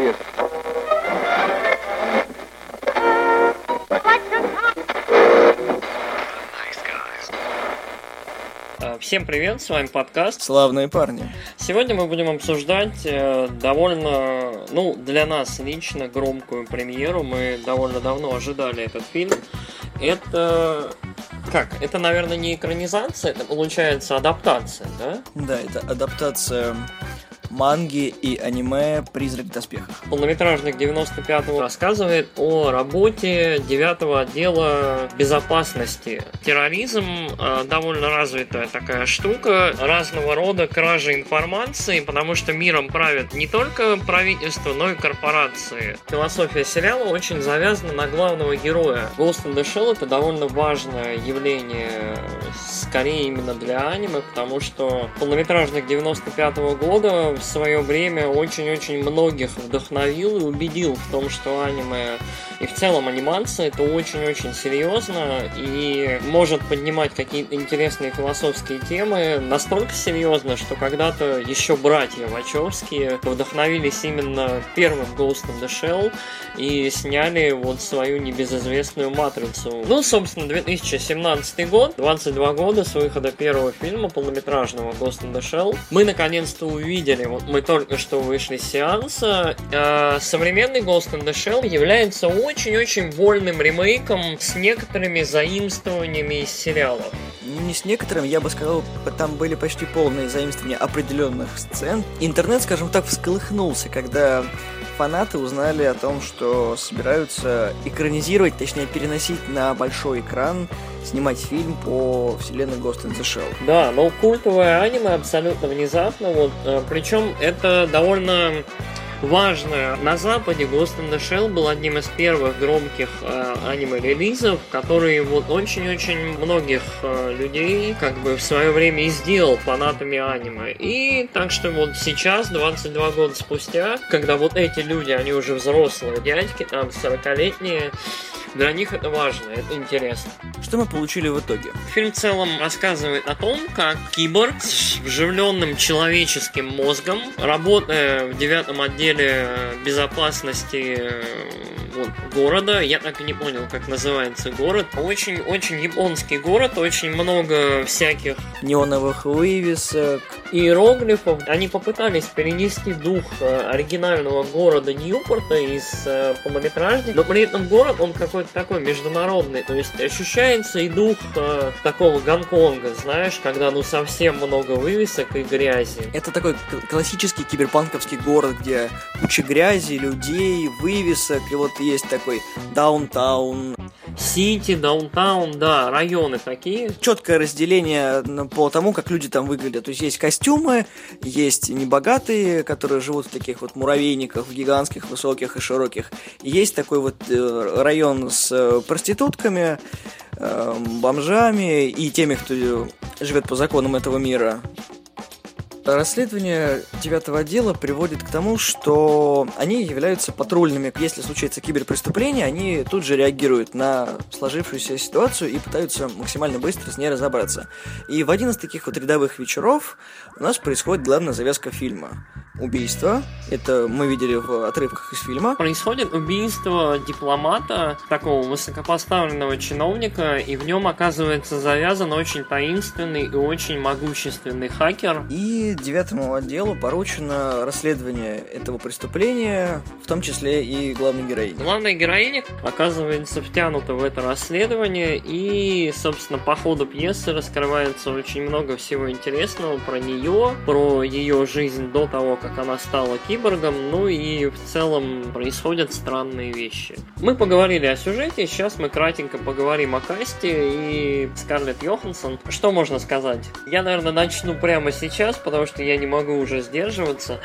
человек. А, Всем привет, с вами подкаст. Славные парни. Сегодня мы будем обсуждать э, довольно, ну, для нас лично громкую премьеру. Мы довольно давно ожидали этот фильм. Это как? Это, наверное, не экранизация, это получается адаптация, да? Да, это адаптация манги и аниме «Призрак в доспехах». Полнометражник 95-го рассказывает о работе 9 отдела безопасности. Терроризм э, довольно развитая такая штука, разного рода кражи информации, потому что миром правят не только правительство, но и корпорации. Философия сериала очень завязана на главного героя. Ghost in это довольно важное явление, скорее именно для аниме, потому что полнометражник 95 -го года в свое время очень-очень многих вдохновил и убедил в том, что аниме и в целом анимация это очень-очень серьезно и может поднимать какие-то интересные философские темы настолько серьезно, что когда-то еще братья Вачовские вдохновились именно первым Ghost in the Shell и сняли вот свою небезызвестную матрицу. Ну, собственно, 2017 год, 22 года с выхода первого фильма полнометражного Ghost in the Shell. Мы наконец-то увидели, вот мы только что вышли с сеанса, э, современный Ghost in the Shell является очень-очень вольным ремейком с некоторыми заимствованиями из сериалов. Ну, не с некоторым, я бы сказал, там были почти полные заимствования определенных сцен. Интернет, скажем так, всколыхнулся, когда фанаты узнали о том, что собираются экранизировать, точнее переносить на большой экран, снимать фильм по вселенной Ghost in the Shell. Да, но культовое аниме абсолютно внезапно, вот, э, причем это довольно важно. На Западе Ghost in the Shell был одним из первых громких э, аниме-релизов, который вот очень-очень многих э, людей как бы в свое время и сделал фанатами аниме. И так что вот сейчас, 22 года спустя, когда вот эти люди, они уже взрослые дядьки, там 40-летние, для них это важно, это интересно. Что мы получили в итоге? Фильм в целом рассказывает о том, как киборг с вживленным человеческим мозгом, работая в девятом отделе безопасности э, вот, города, я так и не понял, как называется город, очень-очень японский город, очень много всяких неоновых вывесок, иероглифов. Они попытались перенести дух э, оригинального города Ньюпорта из э, полнометражника, но при этом город, он какой-то такой международный, то есть ощущается и дух э, такого Гонконга, знаешь, когда ну совсем много вывесок и грязи. Это такой классический киберпанковский город, где куча грязи, людей, вывесок, и вот есть такой даунтаун. Сити, даунтаун, да, районы такие. Четкое разделение по тому, как люди там выглядят. То есть есть костюмы, есть небогатые, которые живут в таких вот муравейниках, в гигантских, высоких и широких. И есть такой вот э, район с э, проститутками, э, бомжами и теми, кто живет по законам этого мира. Расследование девятого отдела приводит к тому, что они являются патрульными. Если случается киберпреступление, они тут же реагируют на сложившуюся ситуацию и пытаются максимально быстро с ней разобраться. И в один из таких вот рядовых вечеров у нас происходит главная завязка фильма. Убийство. Это мы видели в отрывках из фильма. Происходит убийство дипломата, такого высокопоставленного чиновника, и в нем оказывается завязан очень таинственный и очень могущественный хакер. И девятому отделу поручено расследование этого преступления, в том числе и главной героини. Главная героиня оказывается втянута в это расследование, и, собственно, по ходу пьесы раскрывается очень много всего интересного про нее, про ее жизнь до того, как она стала киборгом, ну и в целом происходят странные вещи. Мы поговорили о сюжете, сейчас мы кратенько поговорим о касте и Скарлетт Йоханссон. Что можно сказать? Я, наверное, начну прямо сейчас, потому что я не могу уже сдерживаться.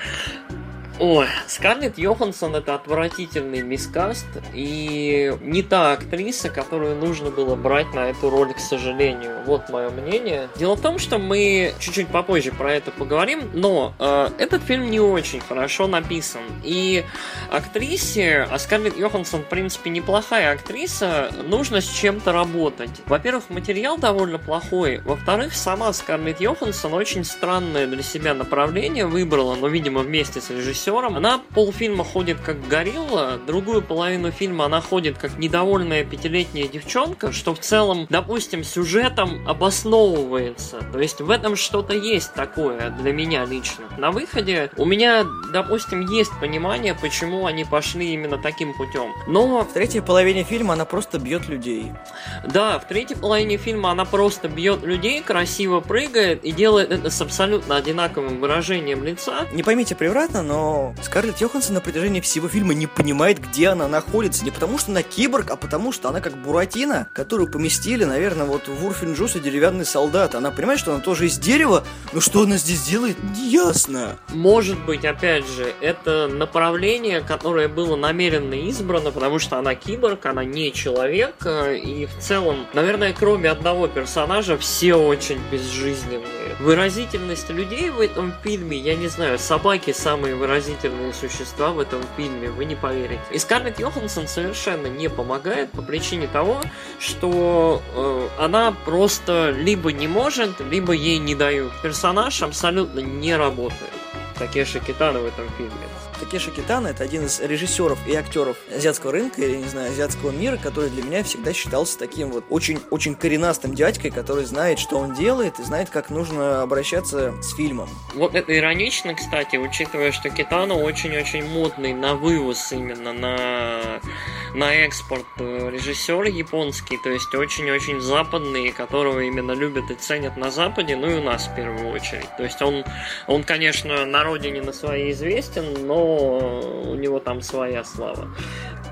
Ой, Скарлетт Йоханссон это отвратительный мискаст и не та актриса, которую нужно было брать на эту роль, к сожалению. Вот мое мнение. Дело в том, что мы чуть-чуть попозже про это поговорим, но э, этот фильм не очень хорошо написан. И актрисе, а Скарлетт Йоханссон, в принципе, неплохая актриса, нужно с чем-то работать. Во-первых, материал довольно плохой. Во-вторых, сама Скарлетт Йоханссон очень странное для себя направление выбрала, но, видимо, вместе с режиссером режиссером. Она полфильма ходит как горилла, другую половину фильма она ходит как недовольная пятилетняя девчонка, что в целом, допустим, сюжетом обосновывается. То есть в этом что-то есть такое для меня лично. На выходе у меня, допустим, есть понимание, почему они пошли именно таким путем. Но в третьей половине фильма она просто бьет людей. Да, в третьей половине фильма она просто бьет людей, красиво прыгает и делает это с абсолютно одинаковым выражением лица. Не поймите превратно, но Скарлетт Йоханссон на протяжении всего фильма не понимает, где она находится. Не потому, что она киборг, а потому, что она как Буратино, которую поместили, наверное, вот в Урфинджус и деревянный солдат. Она понимает, что она тоже из дерева, но что она здесь делает, не ясно. Может быть, опять же, это направление, которое было намеренно избрано, потому что она киборг, она не человек, э, и в целом, наверное, кроме одного персонажа, все очень безжизненные. Выразительность людей в этом фильме, я не знаю, собаки самые выразительные существа в этом фильме, вы не поверите. И Скарлетт Йоханссон совершенно не помогает по причине того, что э, она просто либо не может, либо ей не дают. Персонаж абсолютно не работает. Такеши Китана в этом фильме. Такеши Китана это один из режиссеров и актеров азиатского рынка или, не знаю, азиатского мира, который для меня всегда считался таким вот очень-очень коренастым дядькой, который знает, что он делает и знает, как нужно обращаться с фильмом. Вот это иронично, кстати, учитывая, что Китана очень-очень модный на вывоз именно, на, на экспорт э, режиссер японский, то есть очень-очень западный, которого именно любят и ценят на Западе, ну и у нас в первую очередь. То есть он, он конечно, на родине на своей известен, но у него там своя слава.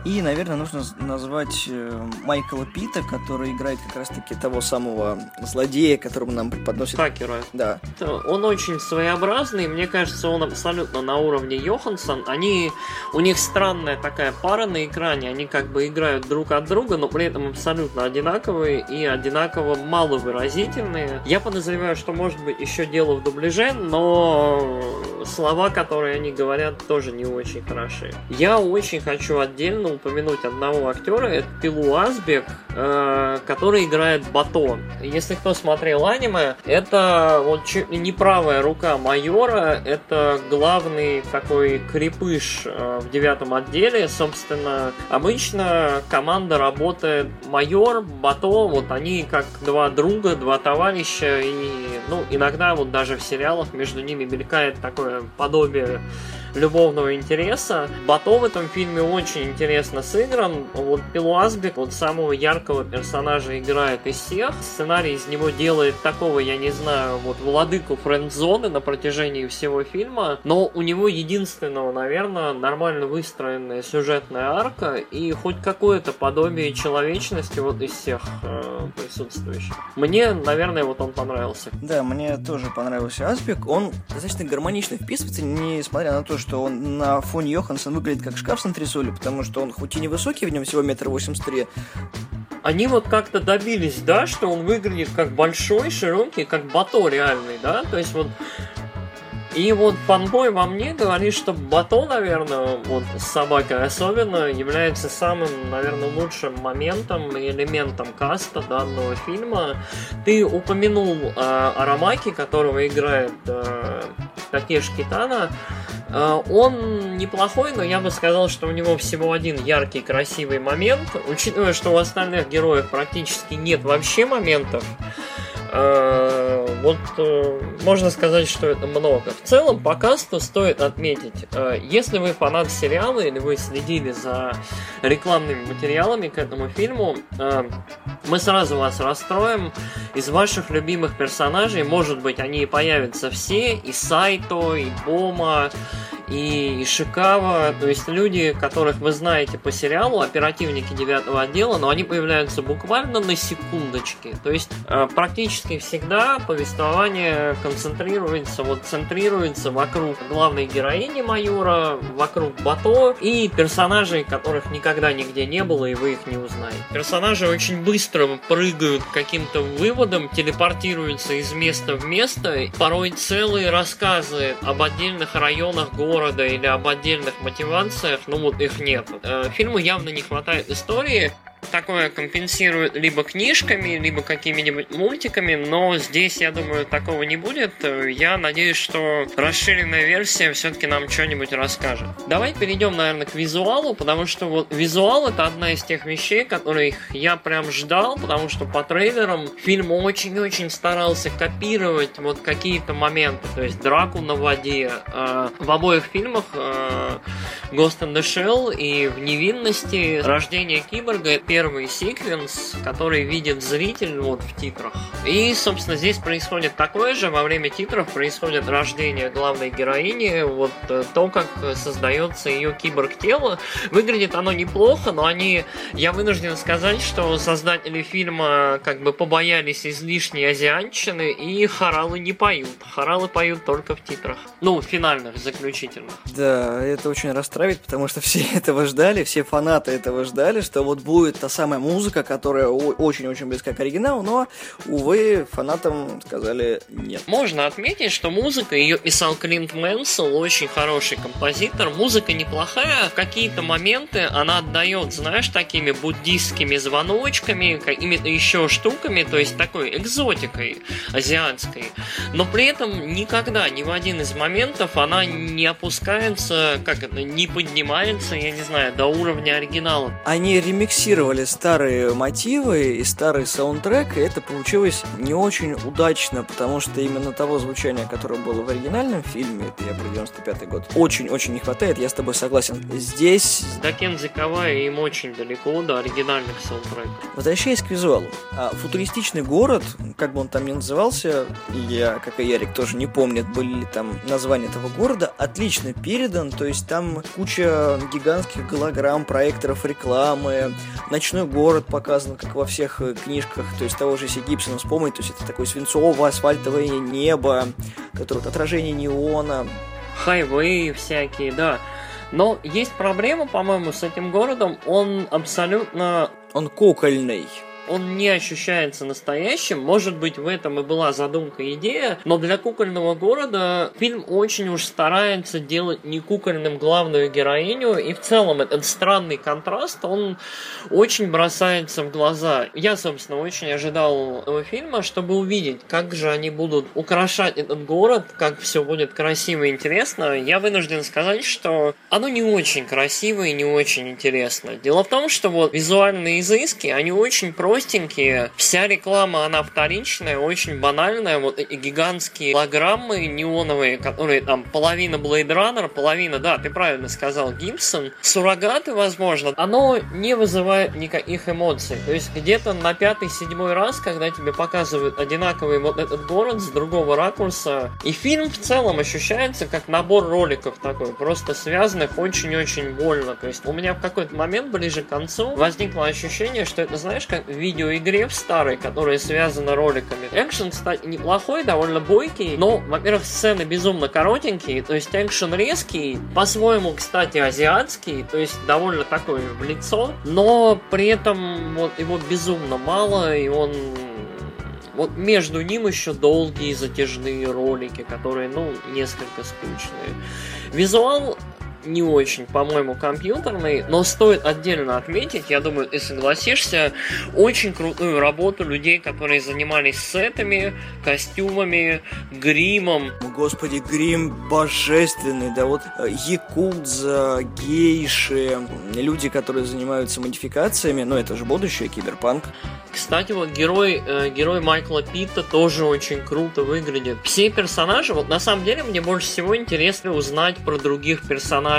И, наверное, нужно назвать э, Майкла Пита, который играет как раз-таки того самого злодея, которого нам преподносит... Хакера. Да. Он очень своеобразный, мне кажется, он абсолютно на уровне Йоханссон. Они... У них странная такая пара на экране, они как бы играют друг от друга, но при этом абсолютно одинаковые и одинаково маловыразительные. Я подозреваю, что может быть еще дело в дубляже, но слова, которые они говорят, тоже не очень хороши. Я очень хочу отдельно упомянуть одного актера, это Пилу Азбек, э, который играет Бато. Если кто смотрел аниме, это вот не правая рука майора, это главный такой крепыш э, в девятом отделе. Собственно, обычно команда работает майор, Бато, вот они как два друга, два товарища, и ну, иногда вот даже в сериалах между ними мелькает такое подобие любовного интереса. Бато в этом фильме очень интересно сыгран. Вот Пилуазбек, вот самого яркого персонажа играет из всех. Сценарий из него делает такого, я не знаю, вот владыку френд-зоны на протяжении всего фильма. Но у него единственного, наверное, нормально выстроенная сюжетная арка и хоть какое-то подобие человечности вот из всех э, присутствующих. Мне, наверное, вот он понравился. Да, мне тоже понравился Аспик. Он достаточно гармонично вписывается, несмотря на то, что он на фоне Йоханссон выглядит как шкаф с антресолью, потому что он хоть и невысокий, в нем всего метр восемьдесят три, они вот как-то добились, да, что он выглядит как большой, широкий, как бато реальный, да, то есть вот и вот фанбой во мне говорит, что Бато, наверное, вот с собакой особенно, является самым, наверное, лучшим моментом и элементом каста данного фильма. Ты упомянул э, Арамаки, которого играет э, Такеш Китана. Э, он неплохой, но я бы сказал, что у него всего один яркий, красивый момент. Учитывая, что у остальных героев практически нет вообще моментов, Э, вот э, можно сказать, что это много. В целом, по касту стоит отметить, если вы фанат сериала или вы следили за рекламными материалами к этому фильму, мы сразу вас расстроим. Из ваших любимых персонажей, может быть, они и появятся все, и Сайто, и Бома, и Ишикава, то есть люди, которых вы знаете по сериалу, оперативники девятого отдела, но они появляются буквально на секундочки. То есть э, практически всегда повествование концентрируется, вот центрируется вокруг главной героини майора, вокруг Бато и персонажей, которых никогда нигде не было, и вы их не узнаете. Персонажи очень быстро прыгают каким-то выводам, телепортируются из места в место, порой целые рассказы об отдельных районах города города или об отдельных мотивациях, ну вот их нет. Э, фильму явно не хватает истории, Такое компенсируют либо книжками, либо какими-нибудь мультиками, но здесь, я думаю, такого не будет. Я надеюсь, что расширенная версия все-таки нам что-нибудь расскажет. Давай перейдем, наверное, к визуалу, потому что вот визуал это одна из тех вещей, которых я прям ждал, потому что по трейлерам фильм очень-очень старался копировать вот какие-то моменты, то есть драку на воде. Э, в обоих фильмах э, Ghost in the Shell и в невинности рождение киборга первый секвенс, который видит зритель вот в титрах. И, собственно, здесь происходит такое же. Во время титров происходит рождение главной героини. Вот э, то, как создается ее киборг-тело. Выглядит оно неплохо, но они... Я вынужден сказать, что создатели фильма как бы побоялись излишней азианщины и хоралы не поют. Хоралы поют только в титрах. Ну, финальных, заключительных. Да, это очень расстраивает, потому что все этого ждали, все фанаты этого ждали, что вот будет та самая музыка, которая очень-очень близка к оригиналу, но, увы, фанатам сказали нет. Можно отметить, что музыка, ее писал Клинт Мэнсел, очень хороший композитор. Музыка неплохая, в какие-то моменты она отдает, знаешь, такими буддистскими звоночками, какими-то еще штуками, то есть такой экзотикой азиатской. Но при этом никогда, ни в один из моментов она не опускается, как это, не поднимается, я не знаю, до уровня оригинала. Они ремиксировали старые мотивы и старый саундтрек, и это получилось не очень удачно, потому что именно того звучания, которое было в оригинальном фильме, это я про 95 год, очень-очень не хватает, я с тобой согласен. Здесь... До Кензи Кавай им очень далеко до оригинальных саундтреков. Возвращаясь к визуалу. А, футуристичный город, как бы он там ни назывался, я, как и Ярик, тоже не помнит, были ли там названия этого города, отлично передан, то есть там куча гигантских голограмм, проекторов рекламы, ночной город показан, как во всех э, книжках, то есть того же Си Гибсона вспомнить, то есть это такое свинцово-асфальтовое небо, которое вот отражение неона. Хайвей всякие, да. Но есть проблема, по-моему, с этим городом. Он абсолютно... Он кукольный он не ощущается настоящим. Может быть, в этом и была задумка идея, но для кукольного города фильм очень уж старается делать не кукольным главную героиню, и в целом этот странный контраст, он очень бросается в глаза. Я, собственно, очень ожидал этого фильма, чтобы увидеть, как же они будут украшать этот город, как все будет красиво и интересно. Я вынужден сказать, что оно не очень красиво и не очень интересно. Дело в том, что вот визуальные изыски, они очень просто простенькие. Вся реклама, она вторичная, очень банальная. Вот эти гигантские голограммы неоновые, которые там половина Blade Runner, половина, да, ты правильно сказал, Гибсон. Суррогаты, возможно, оно не вызывает никаких эмоций. То есть где-то на пятый-седьмой раз, когда тебе показывают одинаковый вот этот город с другого ракурса, и фильм в целом ощущается как набор роликов такой, просто связанных очень-очень больно. То есть у меня в какой-то момент ближе к концу возникло ощущение, что это, знаешь, как видеоигре в старой, которая связана роликами. Экшен, кстати, неплохой, довольно бойкий, но, во-первых, сцены безумно коротенькие, то есть экшен резкий, по-своему, кстати, азиатский, то есть довольно такой в лицо, но при этом вот его безумно мало, и он вот между ним еще долгие затяжные ролики, которые, ну, несколько скучные. Визуал не очень, по-моему, компьютерный, но стоит отдельно отметить, я думаю, ты согласишься, очень крутую работу людей, которые занимались сетами, костюмами, гримом. Господи, грим божественный, да вот э, якудза, гейши, люди, которые занимаются модификациями, ну это же будущее, киберпанк. Кстати, вот герой, э, герой Майкла Питта тоже очень круто выглядит. Все персонажи, вот на самом деле мне больше всего интересно узнать про других персонажей.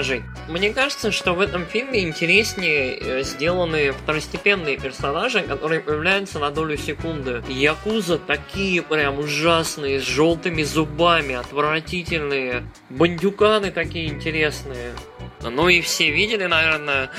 Мне кажется, что в этом фильме интереснее э, сделаны второстепенные персонажи, которые появляются на долю секунды. Якуза такие прям ужасные, с желтыми зубами, отвратительные. Бандюканы такие интересные. Ну и все видели, наверное,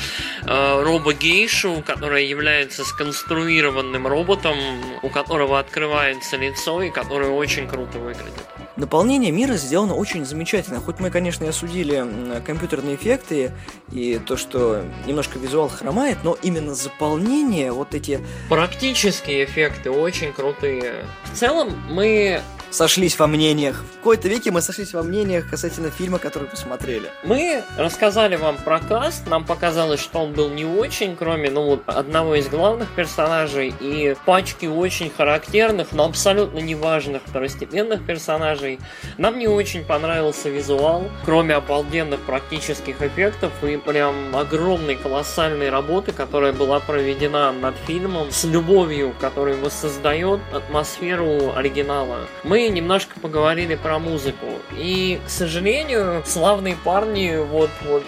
э, робо-гейшу, которая является сконструированным роботом, у которого открывается лицо и который очень круто выглядит. Наполнение мира сделано очень замечательно. Хоть мы, конечно, и осудили компьютерные эффекты и то, что немножко визуал хромает, но именно заполнение, вот эти... Практические эффекты очень крутые. В целом, мы сошлись во мнениях. В какой-то веке мы сошлись во мнениях касательно фильма, который посмотрели. Мы рассказали вам про каст, нам показалось, что он был не очень, кроме, ну, вот одного из главных персонажей и пачки очень характерных, но абсолютно неважных второстепенных персонажей. Нам не очень понравился визуал, кроме обалденных практических эффектов и прям огромной колоссальной работы, которая была проведена над фильмом с любовью, которую воссоздает атмосферу оригинала. Мы немножко поговорили про музыку. И, к сожалению, славные парни вот, вот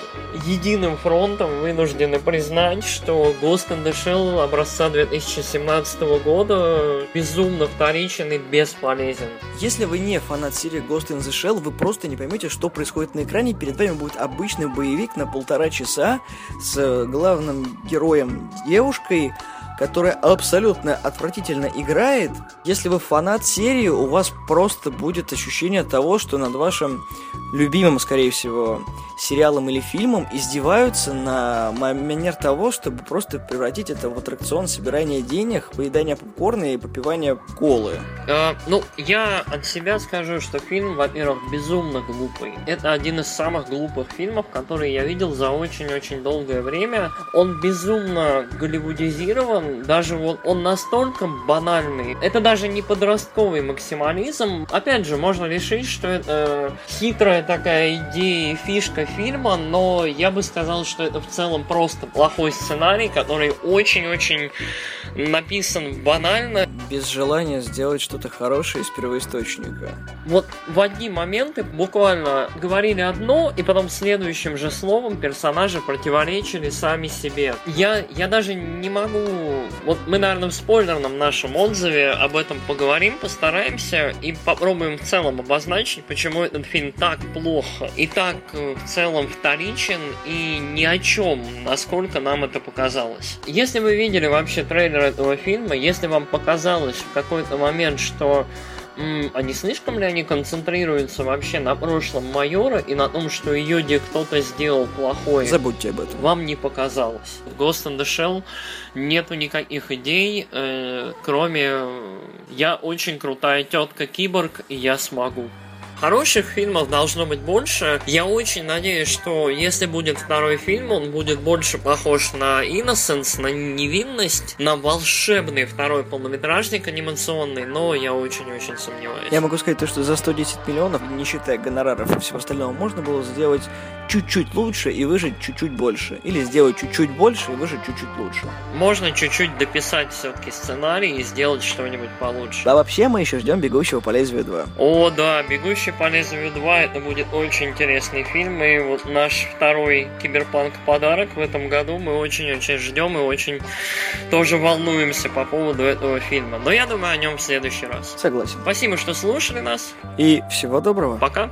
единым фронтом вынуждены признать, что Ghost in the Shell образца 2017 года безумно вторичен и бесполезен. Если вы не фанат серии Ghost in the Shell, вы просто не поймете, что происходит на экране. Перед вами будет обычный боевик на полтора часа с главным героем девушкой, которая абсолютно отвратительно играет. Если вы фанат серии, у вас просто будет ощущение того, что над вашим любимым, скорее всего, сериалом или фильмом издеваются на манер того, чтобы просто превратить это в аттракцион собирания денег, поедания попкорна и попивания колы. Э, ну, я от себя скажу, что фильм, во-первых, безумно глупый. Это один из самых глупых фильмов, которые я видел за очень-очень долгое время. Он безумно голливудизирован, даже вот он настолько банальный. Это даже не подростковый максимализм. Опять же, можно решить, что это хитрая такая идея и фишка фильма, но я бы сказал, что это в целом просто плохой сценарий, который очень-очень написан банально. Без желания сделать что-то хорошее из первоисточника. Вот в одни моменты буквально говорили одно, и потом следующим же словом персонажи противоречили сами себе. Я, я даже не могу... Вот мы, наверное, в спойлерном нашем отзыве об этом поговорим, постараемся и попробуем в целом обозначить, почему этот фильм так плохо и так э, в целом вторичен и ни о чем, насколько нам это показалось. Если вы видели вообще трейлер этого фильма, если вам показалось в какой-то момент, что а не слишком ли они концентрируются вообще на прошлом майора и на том, что ее где кто-то сделал плохое? Забудьте об этом. Вам не показалось. В Ghost in the Shell нету никаких идей, э, кроме «я очень крутая тетка киборг, и я смогу». Хороших фильмов должно быть больше. Я очень надеюсь, что если будет второй фильм, он будет больше похож на Innocence, на невинность, на волшебный второй полнометражник анимационный, но я очень-очень сомневаюсь. Я могу сказать то, что за 110 миллионов, не считая гонораров и всего остального, можно было сделать чуть-чуть лучше и выжить чуть-чуть больше. Или сделать чуть-чуть больше и выжить чуть-чуть лучше. Можно чуть-чуть дописать все-таки сценарий и сделать что-нибудь получше. А вообще мы еще ждем «Бегущего по лезвию 2». О, да, «Бегущий по лезвию 2» это будет очень интересный фильм, и вот наш второй киберпанк-подарок в этом году мы очень-очень ждем и очень тоже волнуемся по поводу этого фильма. Но я думаю о нем в следующий раз. Согласен. Спасибо, что слушали нас. И всего доброго. Пока.